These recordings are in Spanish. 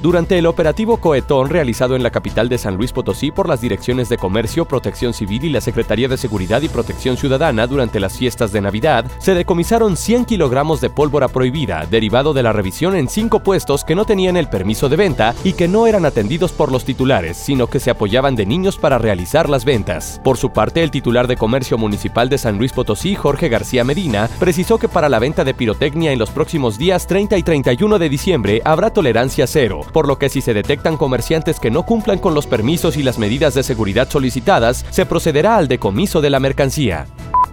Durante el operativo Coetón realizado en la capital de San Luis Potosí por las direcciones de Comercio, Protección Civil y la Secretaría de Seguridad y Protección Ciudadana durante las fiestas de Navidad, se decomisaron 100 kilogramos de pólvora prohibida, derivado de la revisión en cinco puestos que no tenían el permiso de venta y que no eran atendidos por los titulares, sino que se apoyaban de niños para realizar las ventas. Por su parte, el titular de Comercio Municipal de San Luis Potosí, Jorge García Medina, precisó que para la venta de pirotecnia en los próximos días 30 y 31 de diciembre habrá tolerancia cero por lo que si se detectan comerciantes que no cumplan con los permisos y las medidas de seguridad solicitadas, se procederá al decomiso de la mercancía.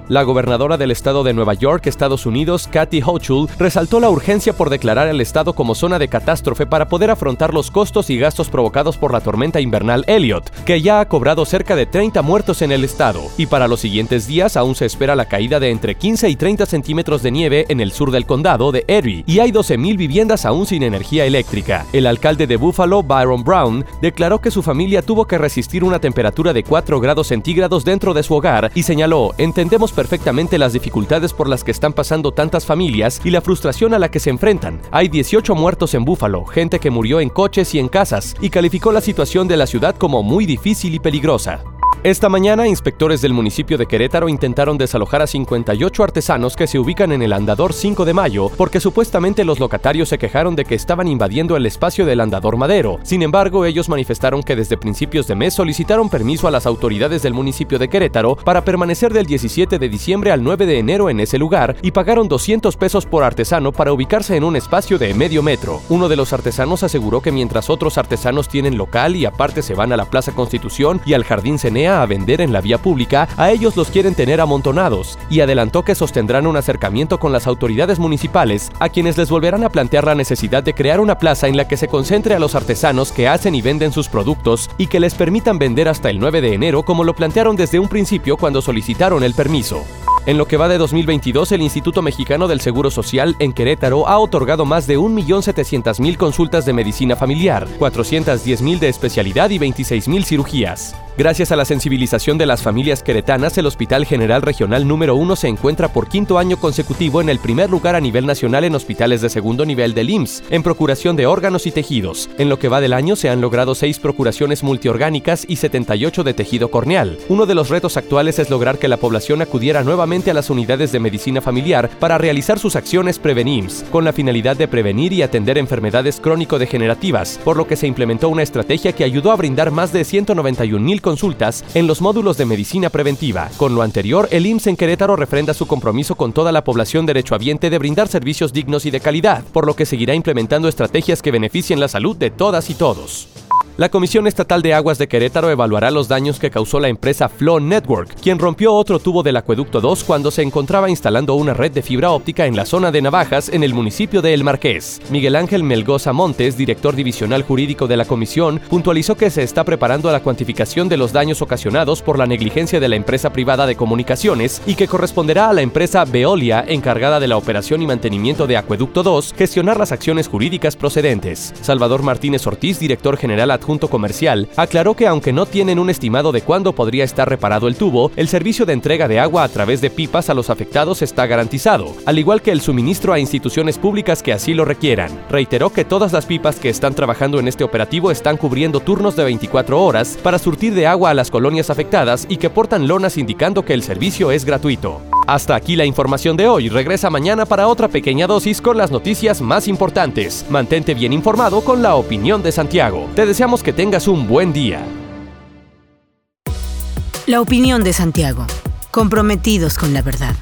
La gobernadora del estado de Nueva York, Estados Unidos, Kathy Hochul, resaltó la urgencia por declarar el estado como zona de catástrofe para poder afrontar los costos y gastos provocados por la tormenta invernal Elliot, que ya ha cobrado cerca de 30 muertos en el estado. Y para los siguientes días aún se espera la caída de entre 15 y 30 centímetros de nieve en el sur del condado de Erie, y hay 12.000 viviendas aún sin energía eléctrica. El alcalde de Buffalo, Byron Brown, declaró que su familia tuvo que resistir una temperatura de 4 grados centígrados dentro de su hogar y señaló, entendemos perfectamente las dificultades por las que están pasando tantas familias y la frustración a la que se enfrentan. Hay 18 muertos en Búfalo, gente que murió en coches y en casas, y calificó la situación de la ciudad como muy difícil y peligrosa. Esta mañana, inspectores del municipio de Querétaro intentaron desalojar a 58 artesanos que se ubican en el Andador 5 de Mayo porque supuestamente los locatarios se quejaron de que estaban invadiendo el espacio del Andador Madero. Sin embargo, ellos manifestaron que desde principios de mes solicitaron permiso a las autoridades del municipio de Querétaro para permanecer del 17 de diciembre al 9 de enero en ese lugar y pagaron 200 pesos por artesano para ubicarse en un espacio de medio metro. Uno de los artesanos aseguró que mientras otros artesanos tienen local y aparte se van a la Plaza Constitución y al Jardín Cenea a vender en la vía pública, a ellos los quieren tener amontonados, y adelantó que sostendrán un acercamiento con las autoridades municipales, a quienes les volverán a plantear la necesidad de crear una plaza en la que se concentre a los artesanos que hacen y venden sus productos y que les permitan vender hasta el 9 de enero como lo plantearon desde un principio cuando solicitaron el permiso. En lo que va de 2022, el Instituto Mexicano del Seguro Social en Querétaro ha otorgado más de 1.700.000 consultas de medicina familiar, 410.000 de especialidad y 26.000 cirugías. Gracias a la sensibilización de las familias queretanas, el Hospital General Regional número 1 se encuentra por quinto año consecutivo en el primer lugar a nivel nacional en hospitales de segundo nivel del IMSS, en procuración de órganos y tejidos. En lo que va del año se han logrado seis procuraciones multiorgánicas y 78 de tejido corneal. Uno de los retos actuales es lograr que la población acudiera nuevamente a las unidades de medicina familiar para realizar sus acciones Prevenims, con la finalidad de prevenir y atender enfermedades crónico-degenerativas, por lo que se implementó una estrategia que ayudó a brindar más de 191 mil consultas en los módulos de medicina preventiva. Con lo anterior, el IMSS en Querétaro refrenda su compromiso con toda la población derechohabiente de brindar servicios dignos y de calidad, por lo que seguirá implementando estrategias que beneficien la salud de todas y todos. La Comisión Estatal de Aguas de Querétaro evaluará los daños que causó la empresa Flow Network, quien rompió otro tubo del acueducto 2 cuando se encontraba instalando una red de fibra óptica en la zona de Navajas, en el municipio de El Marqués. Miguel Ángel Melgoza Montes, director divisional jurídico de la comisión, puntualizó que se está preparando la cuantificación de los daños ocasionados por la negligencia de la empresa privada de comunicaciones y que corresponderá a la empresa Veolia, encargada de la operación y mantenimiento de Acueducto 2, gestionar las acciones jurídicas procedentes. Salvador Martínez Ortiz, director general adjunto comercial, aclaró que aunque no tienen un estimado de cuándo podría estar reparado el tubo, el servicio de entrega de agua a través de pipas a los afectados está garantizado, al igual que el suministro a instituciones públicas que así lo requieran. Reiteró que todas las pipas que están trabajando en este operativo están cubriendo turnos de 24 horas para surtir de agua a las colonias afectadas y que portan lonas indicando que el servicio es gratuito. Hasta aquí la información de hoy. Regresa mañana para otra pequeña dosis con las noticias más importantes. Mantente bien informado con la opinión de Santiago. Te deseamos que tengas un buen día. La opinión de Santiago. Comprometidos con la verdad.